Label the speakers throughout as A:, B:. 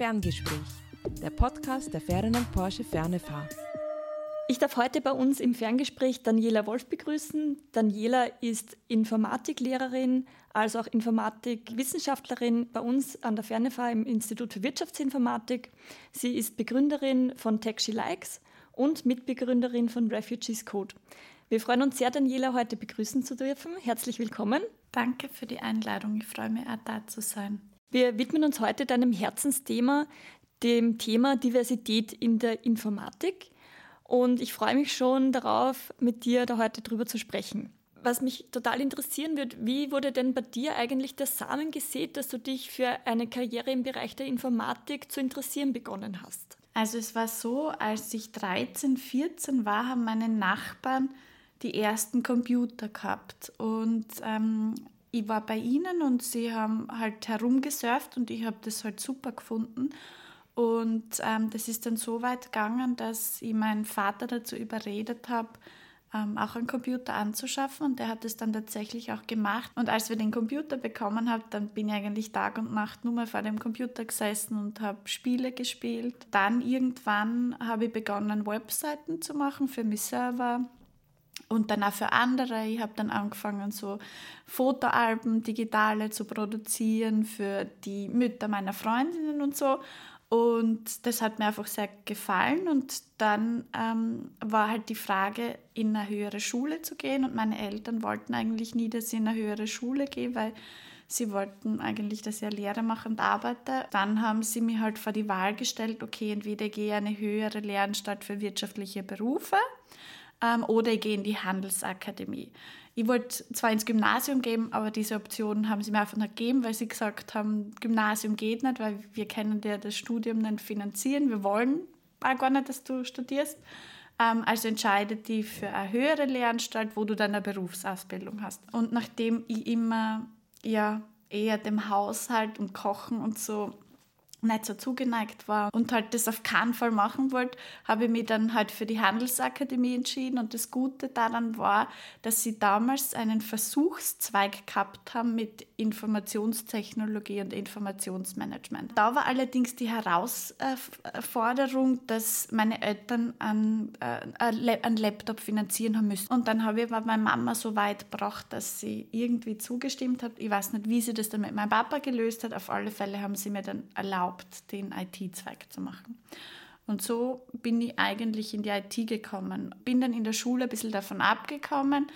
A: Ferngespräch, der Podcast der Ferdinand Porsche Fernefahr.
B: Ich darf heute bei uns im Ferngespräch Daniela Wolf begrüßen. Daniela ist Informatiklehrerin, also auch Informatikwissenschaftlerin bei uns an der Fernefahr im Institut für Wirtschaftsinformatik. Sie ist Begründerin von TechShe Likes und Mitbegründerin von Refugees Code. Wir freuen uns sehr, Daniela heute begrüßen zu dürfen. Herzlich willkommen.
C: Danke für die Einladung. Ich freue mich auch da zu sein.
B: Wir widmen uns heute deinem Herzensthema, dem Thema Diversität in der Informatik. Und ich freue mich schon darauf, mit dir da heute drüber zu sprechen. Was mich total interessieren wird, wie wurde denn bei dir eigentlich der Samen gesät, dass du dich für eine Karriere im Bereich der Informatik zu interessieren begonnen hast?
C: Also es war so, als ich 13, 14 war, haben meine Nachbarn die ersten Computer gehabt. Und ähm, ich war bei ihnen und sie haben halt herumgesurft und ich habe das halt super gefunden. Und ähm, das ist dann so weit gegangen, dass ich meinen Vater dazu überredet habe, ähm, auch einen Computer anzuschaffen und der hat es dann tatsächlich auch gemacht. Und als wir den Computer bekommen haben, dann bin ich eigentlich Tag und Nacht nur mal vor dem Computer gesessen und habe Spiele gespielt. Dann irgendwann habe ich begonnen, Webseiten zu machen für mich Server und dann auch für andere. Ich habe dann angefangen, so Fotoalben, digitale zu produzieren für die Mütter meiner Freundinnen und so. Und das hat mir einfach sehr gefallen. Und dann ähm, war halt die Frage, in eine höhere Schule zu gehen. Und meine Eltern wollten eigentlich nie, dass ich in eine höhere Schule gehe, weil sie wollten eigentlich, dass ich eine Lehre mache und arbeite. Dann haben sie mir halt vor die Wahl gestellt, okay, entweder gehe ich eine höhere Lehranstalt für wirtschaftliche Berufe ähm, oder ich gehe in die Handelsakademie. Ich wollte zwar ins Gymnasium gehen, aber diese Option haben sie mir einfach nicht gegeben, weil sie gesagt haben, Gymnasium geht nicht, weil wir können dir das Studium nicht finanzieren. Wir wollen auch gar nicht, dass du studierst. Ähm, also entscheide dich für eine höhere Lehranstalt, wo du dann eine Berufsausbildung hast. Und nachdem ich immer ja, eher dem Haushalt und Kochen und so nicht so zugeneigt war und halt das auf keinen Fall machen wollte, habe ich mich dann halt für die Handelsakademie entschieden und das Gute daran war, dass sie damals einen Versuchszweig gehabt haben mit Informationstechnologie und Informationsmanagement. Da war allerdings die Herausforderung, dass meine Eltern einen, äh, einen Laptop finanzieren haben müssen. Und dann habe ich aber meine Mama so weit gebracht, dass sie irgendwie zugestimmt hat. Ich weiß nicht, wie sie das dann mit meinem Papa gelöst hat. Auf alle Fälle haben sie mir dann erlaubt, erlaubt, den IT-Zweig zu machen. Und so bin ich eigentlich in die IT gekommen. Bin dann in der Schule ein bisschen davon abgekommen,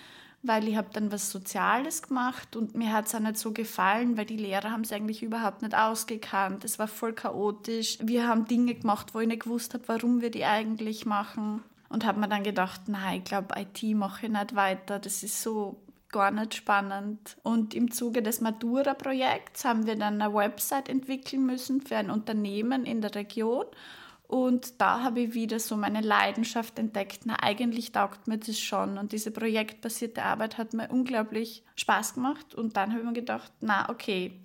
C: weil ich habe dann was Soziales gemacht und mir hat es auch nicht so gefallen, weil die Lehrer haben es eigentlich überhaupt nicht ausgekannt. Es war voll chaotisch. Wir haben Dinge gemacht, wo ich nicht gewusst habe, warum wir die eigentlich machen. Und habe mir dann gedacht, nein, ich glaube, IT mache ich nicht weiter. Das ist so gar nicht spannend. Und im Zuge des Matura-Projekts haben wir dann eine Website entwickeln müssen für ein Unternehmen in der Region. Und da habe ich wieder so meine Leidenschaft entdeckt. Na, eigentlich taugt mir das schon. Und diese projektbasierte Arbeit hat mir unglaublich Spaß gemacht. Und dann habe ich mir gedacht, na, okay,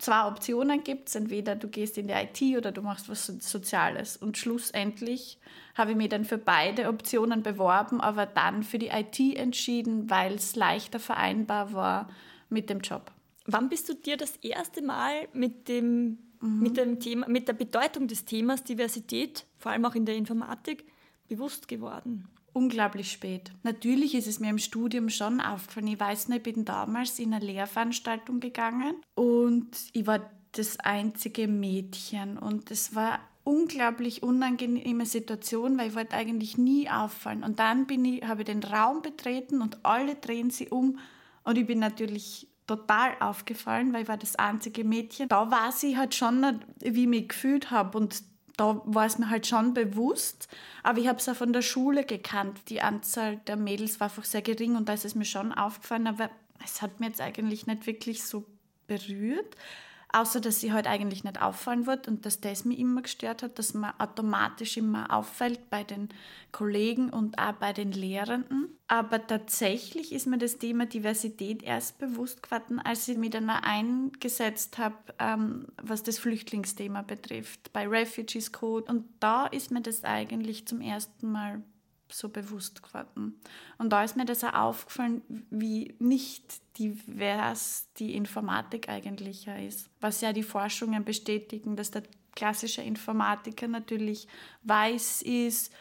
C: zwei Optionen gibt es. Entweder du gehst in die IT oder du machst was Soziales. Und schlussendlich habe ich mich dann für beide Optionen beworben, aber dann für die IT entschieden, weil es leichter vereinbar war mit dem Job.
B: Wann bist du dir das erste Mal mit dem, mhm. mit dem Thema, mit der Bedeutung des Themas Diversität, vor allem auch in der Informatik, bewusst geworden?
C: Unglaublich spät. Natürlich ist es mir im Studium schon aufgefallen. Ich weiß nicht, ich bin damals in eine Lehrveranstaltung gegangen und ich war das einzige Mädchen und es war unglaublich unangenehme Situation, weil ich wollte eigentlich nie auffallen. Und dann bin ich, habe ich den Raum betreten und alle drehen sie um und ich bin natürlich total aufgefallen, weil ich war das einzige Mädchen. Da war sie halt schon wie ich mich gefühlt habe und da war es mir halt schon bewusst, aber ich habe es auch von der Schule gekannt. Die Anzahl der Mädels war einfach sehr gering und da ist es mir schon aufgefallen, aber es hat mir jetzt eigentlich nicht wirklich so berührt. Außer, dass sie halt eigentlich nicht auffallen wird und dass das mich immer gestört hat, dass man automatisch immer auffällt bei den Kollegen und auch bei den Lehrenden. Aber tatsächlich ist mir das Thema Diversität erst bewusst geworden, als ich mich dann eingesetzt habe, ähm, was das Flüchtlingsthema betrifft, bei Refugees Code. Und da ist mir das eigentlich zum ersten Mal so bewusst geworden. Und da ist mir das auch aufgefallen, wie nicht divers die Informatik eigentlich ist. Was ja die Forschungen bestätigen, dass der klassischer Informatiker natürlich weiß ist,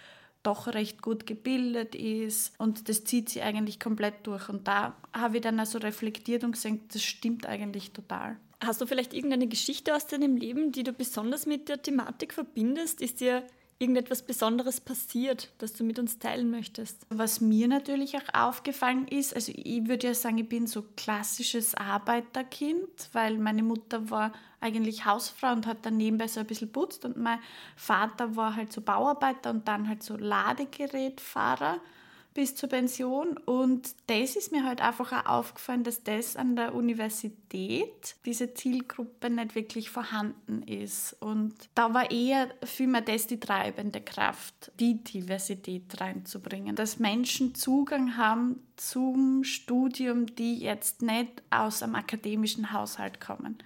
C: doch recht gut gebildet ist und das zieht sie eigentlich komplett durch. Und da habe ich dann also reflektiert und gesagt, das stimmt eigentlich total.
B: Hast du vielleicht irgendeine Geschichte aus deinem Leben, die du besonders mit der Thematik verbindest? Ist dir irgendetwas Besonderes passiert, das du mit uns teilen möchtest?
C: Was mir natürlich auch aufgefallen ist, also ich würde ja sagen, ich bin so klassisches Arbeiterkind, weil meine Mutter war eigentlich Hausfrau und hat dann nebenbei so ein bisschen putzt und mein Vater war halt so Bauarbeiter und dann halt so Ladegerätfahrer bis zur Pension. Und das ist mir halt einfach auch aufgefallen, dass das an der Universität, diese Zielgruppe nicht wirklich vorhanden ist. Und da war eher vielmehr das die treibende Kraft, die Diversität reinzubringen, dass Menschen Zugang haben zum Studium, die jetzt nicht aus einem akademischen Haushalt kommen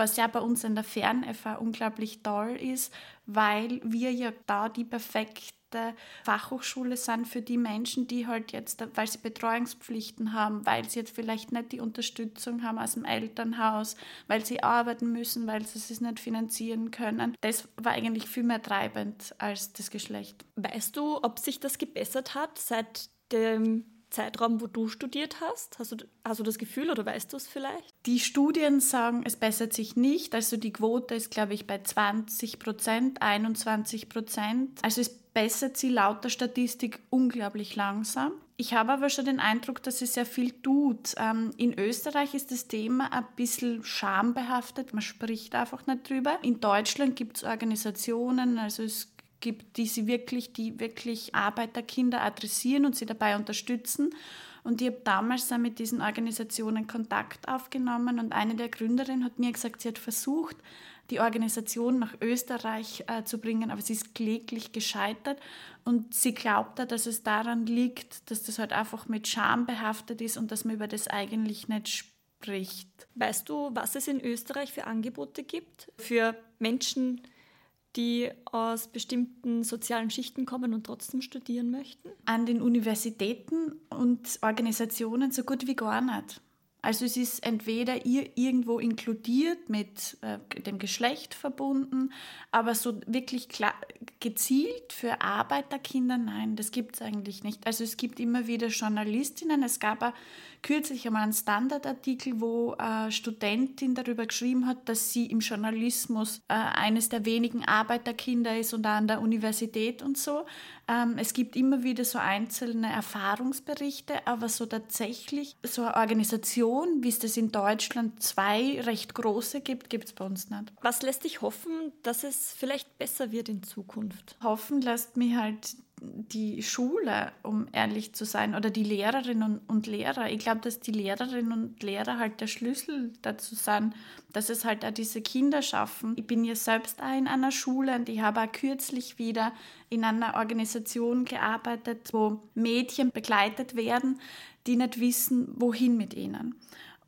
C: was ja bei uns in der Fern-FH unglaublich toll ist, weil wir ja da die perfekte Fachhochschule sind für die Menschen, die halt jetzt, weil sie Betreuungspflichten haben, weil sie jetzt vielleicht nicht die Unterstützung haben aus dem Elternhaus, weil sie arbeiten müssen, weil sie es nicht finanzieren können. Das war eigentlich viel mehr treibend als das Geschlecht.
B: Weißt du, ob sich das gebessert hat seit dem Zeitraum, wo du studiert hast? Hast du, hast du das Gefühl oder weißt du es vielleicht?
C: Die Studien sagen, es bessert sich nicht. Also die Quote ist, glaube ich, bei 20 Prozent, 21 Prozent. Also es bessert sie laut der Statistik unglaublich langsam. Ich habe aber schon den Eindruck, dass sie sehr viel tut. Ähm, in Österreich ist das Thema ein bisschen schambehaftet. Man spricht einfach nicht drüber. In Deutschland gibt es Organisationen, also es gibt, die sie wirklich, die wirklich Arbeiterkinder adressieren und sie dabei unterstützen. Und ich habe damals mit diesen Organisationen Kontakt aufgenommen und eine der Gründerinnen hat mir gesagt, sie hat versucht, die Organisation nach Österreich äh, zu bringen, aber sie ist kläglich gescheitert und sie glaubt, dass es daran liegt, dass das halt einfach mit Scham behaftet ist und dass man über das eigentlich nicht spricht.
B: Weißt du, was es in Österreich für Angebote gibt für Menschen, aus bestimmten sozialen Schichten kommen und trotzdem studieren möchten?
C: An den Universitäten und Organisationen so gut wie gar nicht. Also es ist entweder irgendwo inkludiert mit äh, dem Geschlecht verbunden, aber so wirklich klar, gezielt für Arbeiterkinder, nein, das gibt es eigentlich nicht. Also es gibt immer wieder Journalistinnen, es gab auch kürzlich einmal einen Standardartikel, wo eine Studentin darüber geschrieben hat, dass sie im Journalismus äh, eines der wenigen Arbeiterkinder ist und an der Universität und so. Ähm, es gibt immer wieder so einzelne Erfahrungsberichte, aber so tatsächlich so eine Organisation, wie es das in Deutschland zwei recht große gibt, gibt es bei uns nicht.
B: Was lässt dich hoffen, dass es vielleicht besser wird in Zukunft?
C: Hoffen lässt mich halt die Schule, um ehrlich zu sein, oder die Lehrerinnen und Lehrer. Ich glaube, dass die Lehrerinnen und Lehrer halt der Schlüssel dazu sind, dass es halt auch diese Kinder schaffen. Ich bin ja selbst auch in einer Schule und ich habe auch kürzlich wieder in einer Organisation gearbeitet, wo Mädchen begleitet werden, die nicht wissen, wohin mit ihnen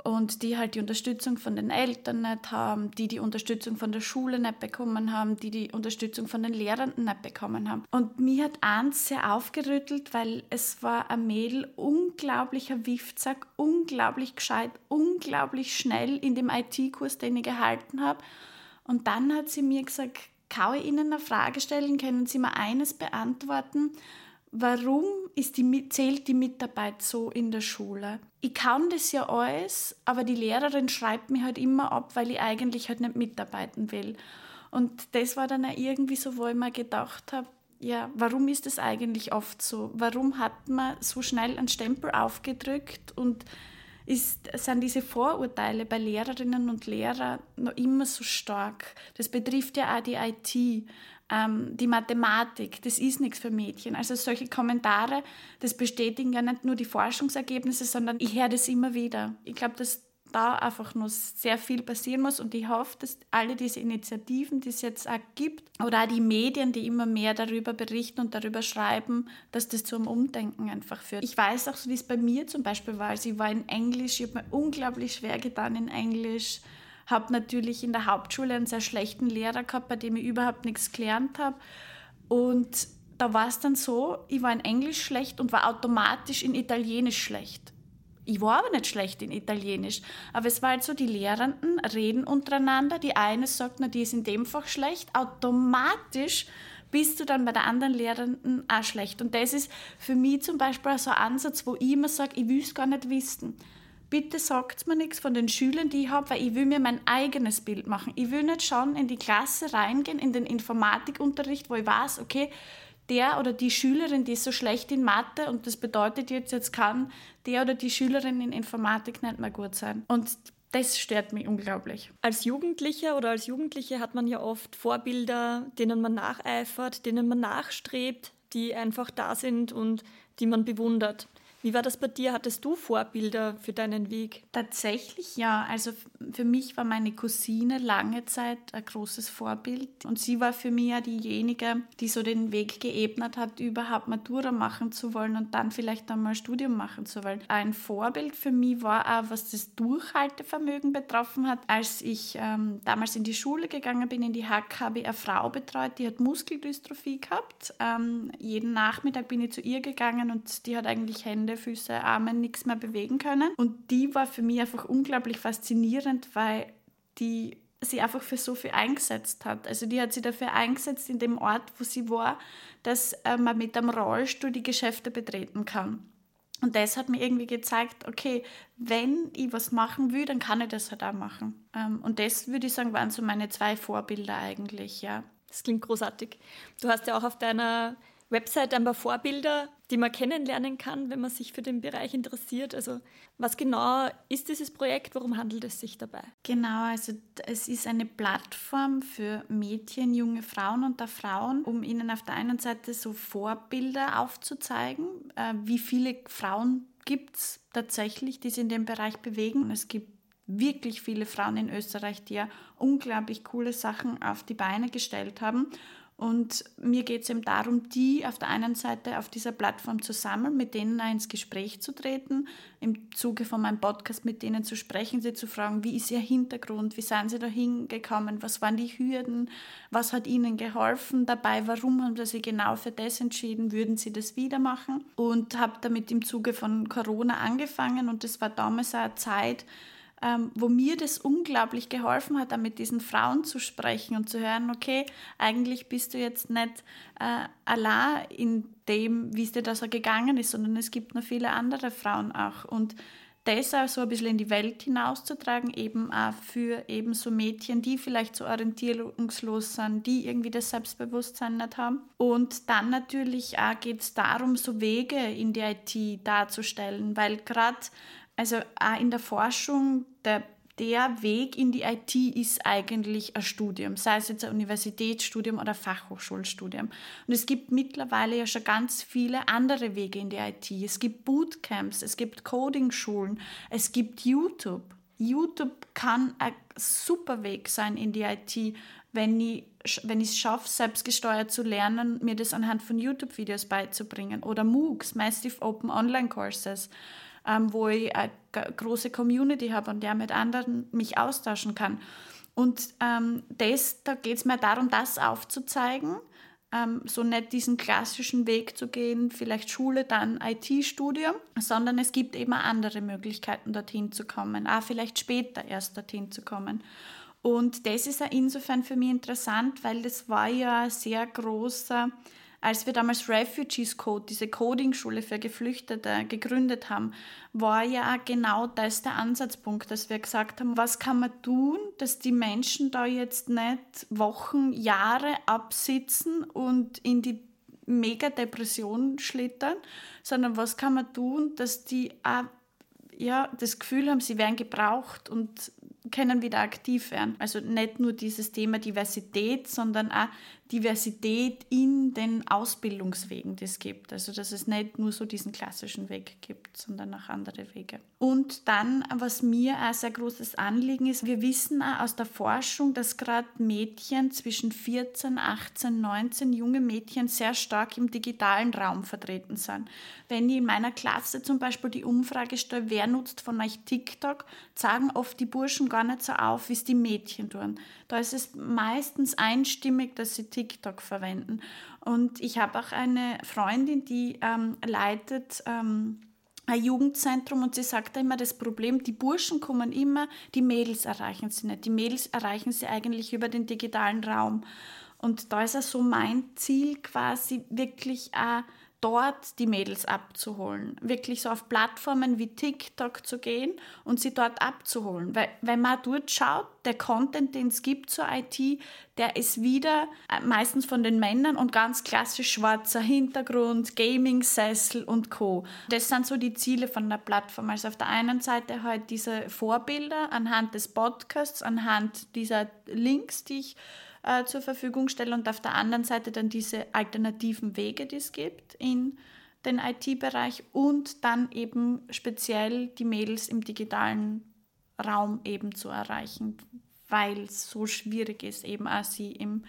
C: und die halt die Unterstützung von den Eltern nicht haben, die die Unterstützung von der Schule nicht bekommen haben, die die Unterstützung von den Lehrenden nicht bekommen haben. Und mir hat eins sehr aufgerüttelt, weil es war ein Mädel, unglaublicher Wiftsack, unglaublich gescheit, unglaublich schnell in dem IT-Kurs, den ich gehalten habe. Und dann hat sie mir gesagt, kann ich Ihnen eine Frage stellen? Können Sie mir eines beantworten? Warum ist die, zählt die Mitarbeit so in der Schule? Ich kann das ja alles, aber die Lehrerin schreibt mir halt immer ab, weil ich eigentlich halt nicht mitarbeiten will. Und das war dann auch irgendwie so, wo ich mir gedacht habe, ja, warum ist das eigentlich oft so? Warum hat man so schnell einen Stempel aufgedrückt und ist, sind diese Vorurteile bei Lehrerinnen und Lehrern noch immer so stark? Das betrifft ja auch die IT ähm, die Mathematik, das ist nichts für Mädchen. Also solche Kommentare, das bestätigen ja nicht nur die Forschungsergebnisse, sondern ich höre das immer wieder. Ich glaube, dass da einfach noch sehr viel passieren muss und ich hoffe, dass alle diese Initiativen, die es jetzt auch gibt, oder auch die Medien, die immer mehr darüber berichten und darüber schreiben, dass das zum Umdenken einfach führt. Ich weiß auch, wie es bei mir zum Beispiel war. Also ich war in Englisch, ich habe mir unglaublich schwer getan in Englisch habe natürlich in der Hauptschule einen sehr schlechten Lehrer gehabt, bei dem ich überhaupt nichts gelernt habe. Und da war es dann so, ich war in Englisch schlecht und war automatisch in Italienisch schlecht. Ich war aber nicht schlecht in Italienisch. Aber es war halt so, die Lehrenden reden untereinander. Die eine sagt, na, die ist in dem Fach schlecht. Automatisch bist du dann bei der anderen Lehrenden auch schlecht. Und das ist für mich zum Beispiel so ein Ansatz, wo ich immer sage, ich will es gar nicht wissen. Bitte sagt mir nichts von den Schülern, die ich habe, weil ich will mir mein eigenes Bild machen. Ich will nicht schon in die Klasse reingehen, in den Informatikunterricht, wo ich weiß, okay, der oder die Schülerin, die ist so schlecht in Mathe und das bedeutet jetzt, jetzt kann der oder die Schülerin in Informatik nicht mehr gut sein. Und das stört mich unglaublich.
B: Als Jugendlicher oder als Jugendliche hat man ja oft Vorbilder, denen man nacheifert, denen man nachstrebt, die einfach da sind und die man bewundert. Wie war das bei dir? Hattest du Vorbilder für deinen Weg?
C: Tatsächlich ja. Also für mich war meine Cousine lange Zeit ein großes Vorbild. Und sie war für mich ja diejenige, die so den Weg geebnet hat, überhaupt Matura machen zu wollen und dann vielleicht einmal Studium machen zu wollen. Ein Vorbild für mich war auch, was das Durchhaltevermögen betroffen hat. Als ich ähm, damals in die Schule gegangen bin, in die Hack, habe ich eine Frau betreut, die hat Muskeldystrophie gehabt. Ähm, jeden Nachmittag bin ich zu ihr gegangen und die hat eigentlich Hände Hände, Füße, Arme nichts mehr bewegen können. Und die war für mich einfach unglaublich faszinierend, weil die sie einfach für so viel eingesetzt hat. Also die hat sie dafür eingesetzt in dem Ort, wo sie war, dass äh, man mit einem Rollstuhl die Geschäfte betreten kann. Und das hat mir irgendwie gezeigt, okay, wenn ich was machen will, dann kann ich das halt auch machen. Ähm, und das würde ich sagen, waren so meine zwei Vorbilder eigentlich, ja.
B: Das klingt großartig. Du hast ja auch auf deiner Website ein paar Vorbilder, die man kennenlernen kann, wenn man sich für den Bereich interessiert. Also was genau ist dieses Projekt? Worum handelt es sich dabei?
C: Genau, also es ist eine Plattform für Mädchen, junge Frauen und Frauen, um ihnen auf der einen Seite so Vorbilder aufzuzeigen, äh, wie viele Frauen gibt es tatsächlich, die sich in dem Bereich bewegen. Es gibt wirklich viele Frauen in Österreich, die ja unglaublich coole Sachen auf die Beine gestellt haben. Und mir geht es eben darum, die auf der einen Seite auf dieser Plattform zu sammeln, mit denen ins Gespräch zu treten, im Zuge von meinem Podcast mit denen zu sprechen, sie zu fragen, wie ist ihr Hintergrund, wie sind sie da hingekommen, was waren die Hürden, was hat ihnen geholfen dabei, warum haben sie sich genau für das entschieden, würden sie das wieder machen? Und habe damit im Zuge von Corona angefangen und das war damals auch eine Zeit, ähm, wo mir das unglaublich geholfen hat, mit diesen Frauen zu sprechen und zu hören, okay, eigentlich bist du jetzt nicht äh, allein in dem, wie es dir da so gegangen ist, sondern es gibt noch viele andere Frauen auch. Und das auch so ein bisschen in die Welt hinauszutragen, eben auch für eben so Mädchen, die vielleicht so orientierungslos sind, die irgendwie das Selbstbewusstsein nicht haben. Und dann natürlich auch geht es darum, so Wege in die IT darzustellen, weil gerade also auch in der Forschung, der, der Weg in die IT ist eigentlich ein Studium, sei es jetzt ein Universitätsstudium oder Fachhochschulstudium. Und es gibt mittlerweile ja schon ganz viele andere Wege in die IT. Es gibt Bootcamps, es gibt Coding-Schulen, es gibt YouTube. YouTube kann ein super Weg sein in die IT, wenn ich wenn ich es schaffe, selbstgesteuert zu lernen, mir das anhand von YouTube-Videos beizubringen. Oder MOOCs, Massive Open Online Courses ähm, wo ich eine große Community habe und der mit anderen mich austauschen kann. Und ähm, das, da geht es mir darum, das aufzuzeigen, ähm, so nicht diesen klassischen Weg zu gehen, vielleicht Schule, dann IT-Studium, sondern es gibt eben andere Möglichkeiten, dorthin zu kommen, auch vielleicht später erst dorthin zu kommen. Und das ist insofern für mich interessant, weil das war ja ein sehr großer als wir damals Refugees Code, diese Coding-Schule für Geflüchtete, gegründet haben, war ja genau das der Ansatzpunkt, dass wir gesagt haben, was kann man tun, dass die Menschen da jetzt nicht Wochen, Jahre absitzen und in die Mega-Depression schlittern, sondern was kann man tun, dass die auch, ja, das Gefühl haben, sie werden gebraucht und können wieder aktiv werden. Also nicht nur dieses Thema Diversität, sondern auch Diversität in den Ausbildungswegen, die es gibt. Also dass es nicht nur so diesen klassischen Weg gibt, sondern auch andere Wege. Und dann, was mir ein sehr großes Anliegen ist, wir wissen auch aus der Forschung, dass gerade Mädchen zwischen 14, 18, 19, junge Mädchen sehr stark im digitalen Raum vertreten sind. Wenn ich in meiner Klasse zum Beispiel die Umfrage stelle, wer nutzt von euch TikTok, sagen oft die Burschen gar nicht so auf, wie es die Mädchen tun. Da ist es meistens einstimmig, dass sie TikTok verwenden. Und ich habe auch eine Freundin, die ähm, leitet ähm, ein Jugendzentrum und sie sagt immer, das Problem, die Burschen kommen immer, die Mädels erreichen sie nicht. Die Mädels erreichen sie eigentlich über den digitalen Raum. Und da ist ja so mein Ziel quasi wirklich auch dort die Mädels abzuholen. Wirklich so auf Plattformen wie TikTok zu gehen und sie dort abzuholen. Weil wenn man dort schaut, der Content, den es gibt zur IT, der ist wieder äh, meistens von den Männern und ganz klassisch schwarzer Hintergrund, Gaming-Sessel und Co. Das sind so die Ziele von der Plattform. Also auf der einen Seite halt diese Vorbilder anhand des Podcasts, anhand dieser Links, die ich äh, zur Verfügung stelle und auf der anderen Seite dann diese alternativen Wege, die es gibt in den IT-Bereich und dann eben speziell die Mädels im digitalen Raum eben zu erreichen, weil es so schwierig ist, eben auch sie im,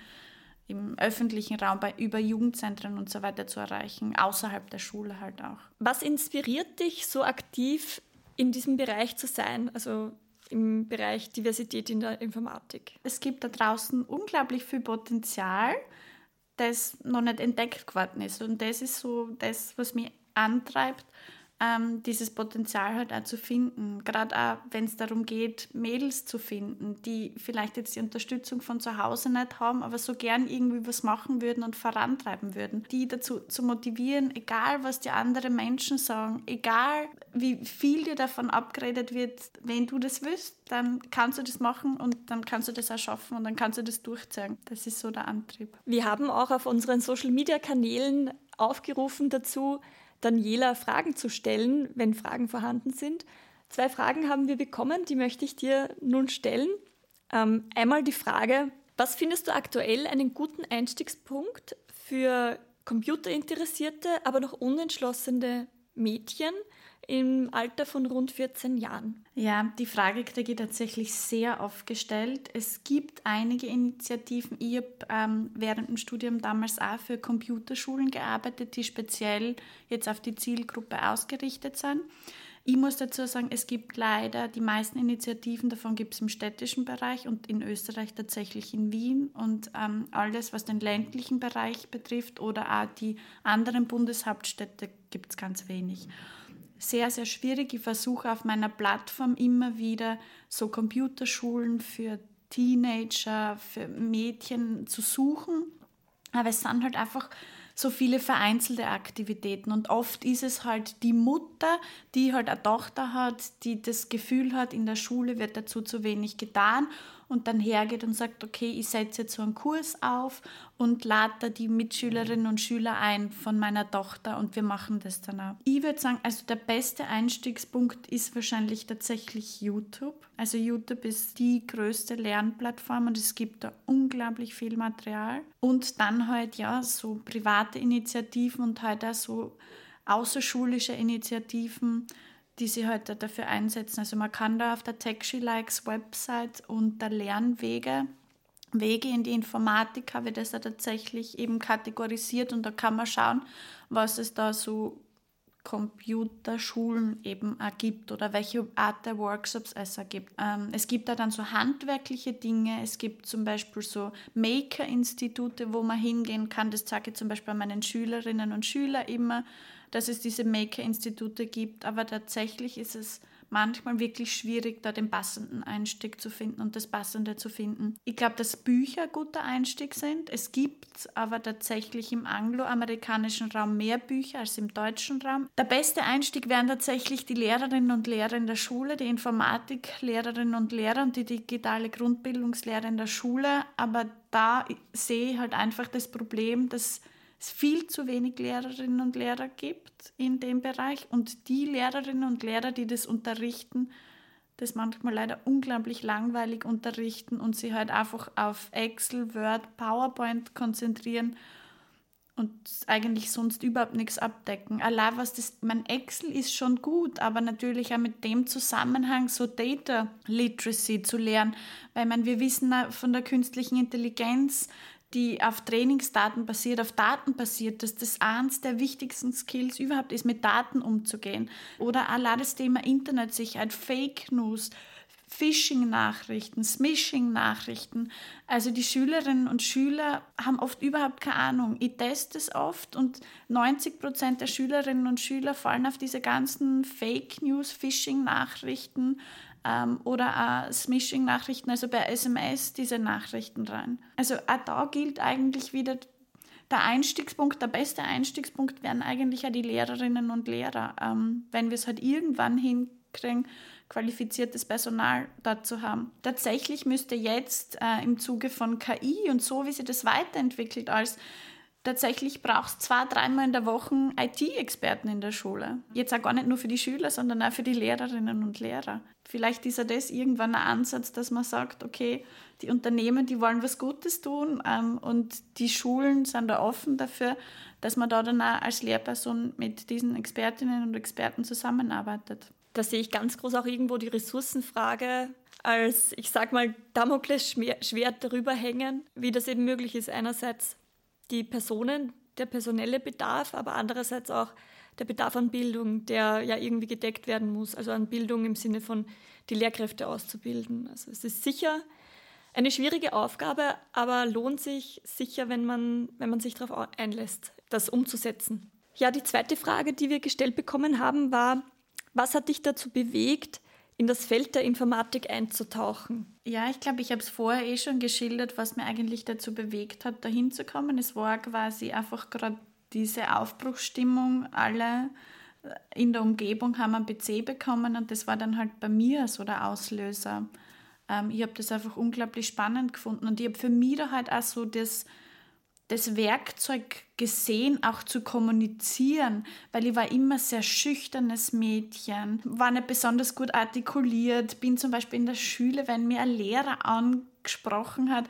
C: im öffentlichen Raum bei, über Jugendzentren und so weiter zu erreichen, außerhalb der Schule halt auch.
B: Was inspiriert dich, so aktiv in diesem Bereich zu sein? Also im Bereich Diversität in der Informatik.
C: Es gibt da draußen unglaublich viel Potenzial, das noch nicht entdeckt geworden ist. Und das ist so das, was mich antreibt, ähm, dieses Potenzial halt auch zu finden. Gerade auch, wenn es darum geht, Mädels zu finden, die vielleicht jetzt die Unterstützung von zu Hause nicht haben, aber so gern irgendwie was machen würden und vorantreiben würden. Die dazu zu motivieren, egal was die anderen Menschen sagen, egal wie viel dir davon abgeredet wird, wenn du das willst, dann kannst du das machen und dann kannst du das auch schaffen und dann kannst du das durchziehen. Das ist so der Antrieb.
B: Wir haben auch auf unseren Social-Media-Kanälen aufgerufen dazu, Daniela Fragen zu stellen, wenn Fragen vorhanden sind. Zwei Fragen haben wir bekommen, die möchte ich dir nun stellen. Ähm, einmal die Frage, was findest du aktuell einen guten Einstiegspunkt für Computerinteressierte, aber noch unentschlossene Mädchen im Alter von rund 14 Jahren?
C: Ja, die Frage kriege ich tatsächlich sehr oft gestellt. Es gibt einige Initiativen. Ich habe ähm, während dem Studium damals auch für Computerschulen gearbeitet, die speziell jetzt auf die Zielgruppe ausgerichtet sind. Ich muss dazu sagen, es gibt leider die meisten Initiativen, davon gibt es im städtischen Bereich und in Österreich tatsächlich in Wien. Und ähm, alles, was den ländlichen Bereich betrifft oder auch die anderen Bundeshauptstädte, gibt es ganz wenig sehr, sehr schwierig. Ich versuche auf meiner Plattform immer wieder so Computerschulen für Teenager, für Mädchen zu suchen. Aber es sind halt einfach so viele vereinzelte Aktivitäten. Und oft ist es halt die Mutter, die halt eine Tochter hat, die das Gefühl hat, in der Schule wird dazu zu wenig getan und dann hergeht und sagt, okay, ich setze jetzt so einen Kurs auf und lade da die Mitschülerinnen und Schüler ein von meiner Tochter und wir machen das dann auch. Ich würde sagen, also der beste Einstiegspunkt ist wahrscheinlich tatsächlich YouTube. Also YouTube ist die größte Lernplattform und es gibt da unglaublich viel Material. Und dann halt ja so private Initiativen und halt auch so außerschulische Initiativen, die sich heute halt dafür einsetzen. Also man kann da auf der TechShe Likes Website unter Lernwege Wege in die Informatik habe ich das ja tatsächlich eben kategorisiert und da kann man schauen, was es da so Computerschulen eben ergibt oder welche Art der Workshops es ergibt. Ähm, es gibt da dann so handwerkliche Dinge, es gibt zum Beispiel so Maker-Institute, wo man hingehen kann. Das sage ich zum Beispiel meinen Schülerinnen und Schülern immer dass es diese Maker-Institute gibt, aber tatsächlich ist es manchmal wirklich schwierig, da den passenden Einstieg zu finden und das Passende zu finden. Ich glaube, dass Bücher guter Einstieg sind. Es gibt aber tatsächlich im angloamerikanischen Raum mehr Bücher als im deutschen Raum. Der beste Einstieg wären tatsächlich die Lehrerinnen und Lehrer in der Schule, die Informatiklehrerinnen und Lehrer und die digitale Grundbildungslehre in der Schule. Aber da sehe ich halt einfach das Problem, dass es viel zu wenig Lehrerinnen und Lehrer gibt in dem Bereich und die Lehrerinnen und Lehrer, die das unterrichten, das manchmal leider unglaublich langweilig unterrichten und sie halt einfach auf Excel, Word, PowerPoint konzentrieren und eigentlich sonst überhaupt nichts abdecken. Allein was das, mein Excel ist schon gut, aber natürlich auch mit dem Zusammenhang so Data Literacy zu lernen, weil man, wir wissen von der künstlichen Intelligenz, die auf Trainingsdaten basiert, auf Daten basiert, dass das eines der wichtigsten Skills überhaupt ist, mit Daten umzugehen. Oder allein das Thema Internetsicherheit, Fake News, Phishing-Nachrichten, Smishing-Nachrichten. Also die Schülerinnen und Schüler haben oft überhaupt keine Ahnung. Ich teste es oft und 90 Prozent der Schülerinnen und Schüler fallen auf diese ganzen Fake News, Phishing-Nachrichten ähm, oder auch Smishing-Nachrichten, also bei SMS diese Nachrichten rein. Also auch da gilt eigentlich wieder der Einstiegspunkt, der beste Einstiegspunkt wären eigentlich auch die Lehrerinnen und Lehrer. Ähm, wenn wir es halt irgendwann hinkriegen, qualifiziertes Personal dazu haben. Tatsächlich müsste jetzt äh, im Zuge von KI und so, wie sich das weiterentwickelt, als tatsächlich brauchst zwei, dreimal in der Woche IT-Experten in der Schule. Jetzt auch gar nicht nur für die Schüler, sondern auch für die Lehrerinnen und Lehrer. Vielleicht ist ja das irgendwann ein Ansatz, dass man sagt, okay, die Unternehmen, die wollen was Gutes tun ähm, und die Schulen sind da offen dafür, dass man da dann auch als Lehrperson mit diesen Expertinnen und Experten zusammenarbeitet
B: da sehe ich ganz groß auch irgendwo die Ressourcenfrage als, ich sag mal, Damoklesschwert darüber hängen, wie das eben möglich ist. Einerseits die Personen, der personelle Bedarf, aber andererseits auch der Bedarf an Bildung, der ja irgendwie gedeckt werden muss. Also an Bildung im Sinne von die Lehrkräfte auszubilden. Also es ist sicher eine schwierige Aufgabe, aber lohnt sich sicher, wenn man, wenn man sich darauf einlässt, das umzusetzen. Ja, die zweite Frage, die wir gestellt bekommen haben, war, was hat dich dazu bewegt, in das Feld der Informatik einzutauchen?
C: Ja, ich glaube, ich habe es vorher eh schon geschildert, was mir eigentlich dazu bewegt hat, da hinzukommen. Es war quasi einfach gerade diese Aufbruchsstimmung. Alle in der Umgebung haben einen PC bekommen und das war dann halt bei mir so der Auslöser. Ähm, ich habe das einfach unglaublich spannend gefunden und ich habe für mich da halt auch so das das Werkzeug gesehen, auch zu kommunizieren, weil ich war immer sehr schüchternes Mädchen, war nicht besonders gut artikuliert, bin zum Beispiel in der Schule, wenn mir ein Lehrer angesprochen hat,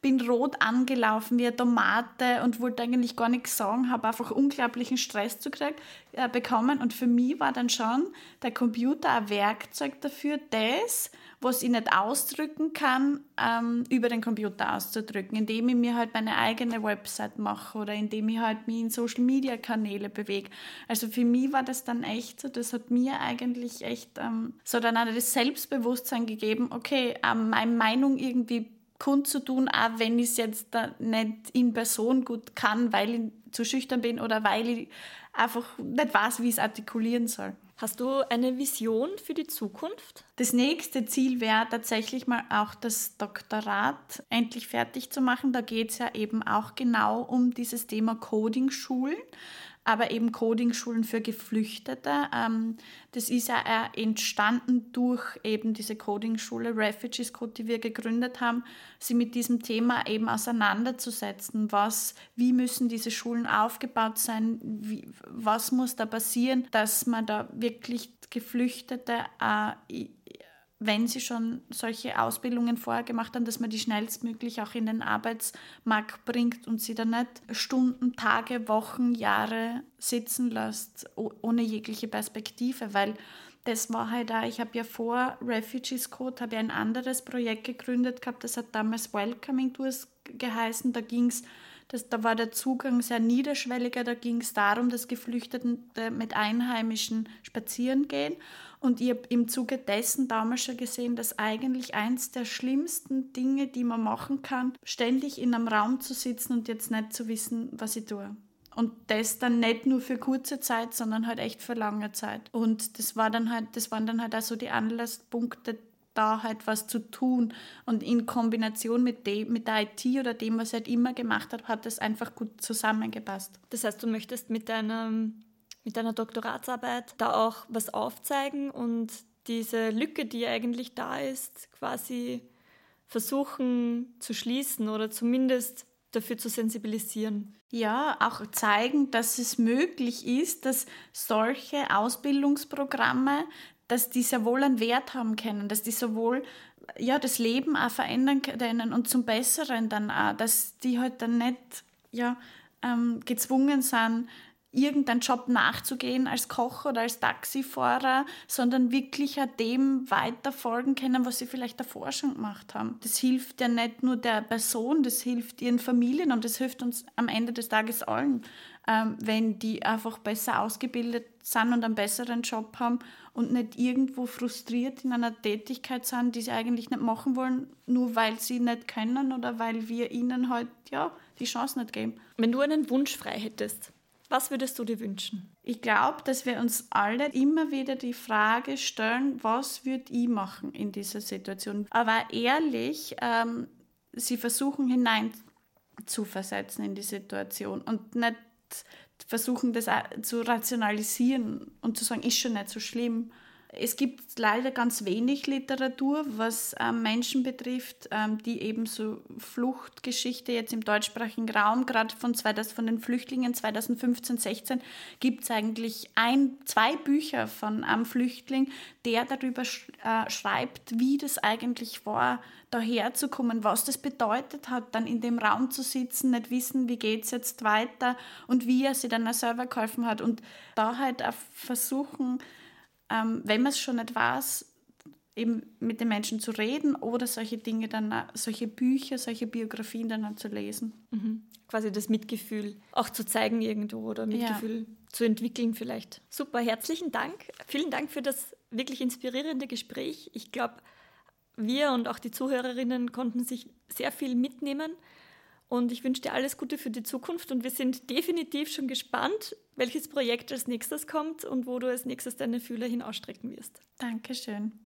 C: bin rot angelaufen wie eine Tomate und wollte eigentlich gar nichts sagen, habe einfach unglaublichen Stress zu krieg, äh, bekommen und für mich war dann schon der Computer ein Werkzeug dafür, das was ich nicht ausdrücken kann, ähm, über den Computer auszudrücken, indem ich mir halt meine eigene Website mache oder indem ich halt mich in Social Media Kanäle bewege. Also für mich war das dann echt so, das hat mir eigentlich echt ähm, so dann auch das Selbstbewusstsein gegeben, okay, ähm, meine Meinung irgendwie kundzutun, auch wenn ich es jetzt nicht in Person gut kann, weil ich zu schüchtern bin oder weil ich einfach nicht weiß, wie ich es artikulieren soll.
B: Hast du eine Vision für die Zukunft?
C: Das nächste Ziel wäre tatsächlich mal auch das Doktorat endlich fertig zu machen. Da geht es ja eben auch genau um dieses Thema Coding-Schulen aber eben Coding-Schulen für Geflüchtete. Ähm, das ist ja entstanden durch eben diese Coding-Schule Refugees Code, die wir gegründet haben, sie mit diesem Thema eben auseinanderzusetzen. Was, wie müssen diese Schulen aufgebaut sein? Wie, was muss da passieren, dass man da wirklich Geflüchtete äh, wenn sie schon solche Ausbildungen vorher gemacht haben, dass man die schnellstmöglich auch in den Arbeitsmarkt bringt und sie dann nicht Stunden, Tage, Wochen, Jahre sitzen lässt, ohne jegliche Perspektive, weil das war halt auch, ich habe ja vor Refugees Code, habe ja ein anderes Projekt gegründet gehabt, das hat damals Welcoming Tours geheißen, da ging es das, da war der Zugang sehr niederschwelliger, da ging es darum, dass Geflüchtete mit Einheimischen spazieren gehen. Und ich habe im Zuge dessen damals schon gesehen, dass eigentlich eins der schlimmsten Dinge, die man machen kann, ständig in einem Raum zu sitzen und jetzt nicht zu wissen, was ich tue. Und das dann nicht nur für kurze Zeit, sondern halt echt für lange Zeit. Und das war dann halt, das waren dann halt auch so die Anlasspunkte, da halt was zu tun. Und in Kombination mit, dem, mit der IT oder dem, was ich halt immer gemacht habe, hat das einfach gut zusammengepasst.
B: Das heißt, du möchtest mit deinem mit deiner Doktoratsarbeit da auch was aufzeigen und diese Lücke, die eigentlich da ist, quasi versuchen zu schließen oder zumindest dafür zu sensibilisieren.
C: Ja, auch zeigen, dass es möglich ist, dass solche Ausbildungsprogramme, dass die sehr wohl einen Wert haben können, dass die sowohl ja, das Leben auch verändern können und zum Besseren dann auch, dass die halt dann nicht ja, ähm, gezwungen sind, irgendeinen Job nachzugehen als Koch oder als Taxifahrer, sondern wirklich dem weiterfolgen können, was sie vielleicht davor schon gemacht haben. Das hilft ja nicht nur der Person, das hilft ihren Familien und das hilft uns am Ende des Tages allen, ähm, wenn die einfach besser ausgebildet sind und einen besseren Job haben und nicht irgendwo frustriert in einer Tätigkeit sind, die sie eigentlich nicht machen wollen, nur weil sie nicht können oder weil wir ihnen halt ja die Chance nicht geben.
B: Wenn du einen Wunsch frei hättest, was würdest du dir wünschen?
C: Ich glaube, dass wir uns alle immer wieder die Frage stellen, was würde ich machen in dieser Situation? Aber ehrlich, ähm, sie versuchen hinein zu versetzen in die Situation und nicht versuchen, das zu rationalisieren und zu sagen, ist schon nicht so schlimm. Es gibt leider ganz wenig Literatur, was ähm, Menschen betrifft, ähm, die eben so Fluchtgeschichte jetzt im deutschsprachigen Raum, gerade von, von den Flüchtlingen 2015, 16, gibt es eigentlich ein, zwei Bücher von einem Flüchtling, der darüber äh, schreibt, wie das eigentlich war, daher zu kommen, was das bedeutet hat, dann in dem Raum zu sitzen, nicht wissen, wie geht es jetzt weiter und wie er sich dann selber geholfen hat. Und da halt auch versuchen, ähm, wenn man es schon nicht weiß, eben mit den Menschen zu reden oder solche Dinge dann, solche Bücher, solche Biografien dann zu lesen.
B: Mhm. Quasi das Mitgefühl auch zu zeigen irgendwo oder Mitgefühl ja. zu entwickeln vielleicht. Super, herzlichen Dank. Vielen Dank für das wirklich inspirierende Gespräch. Ich glaube, wir und auch die Zuhörerinnen konnten sich sehr viel mitnehmen. Und ich wünsche dir alles Gute für die Zukunft und wir sind definitiv schon gespannt, welches Projekt als nächstes kommt und wo du als nächstes deine Fühler hin ausstrecken wirst.
C: Dankeschön.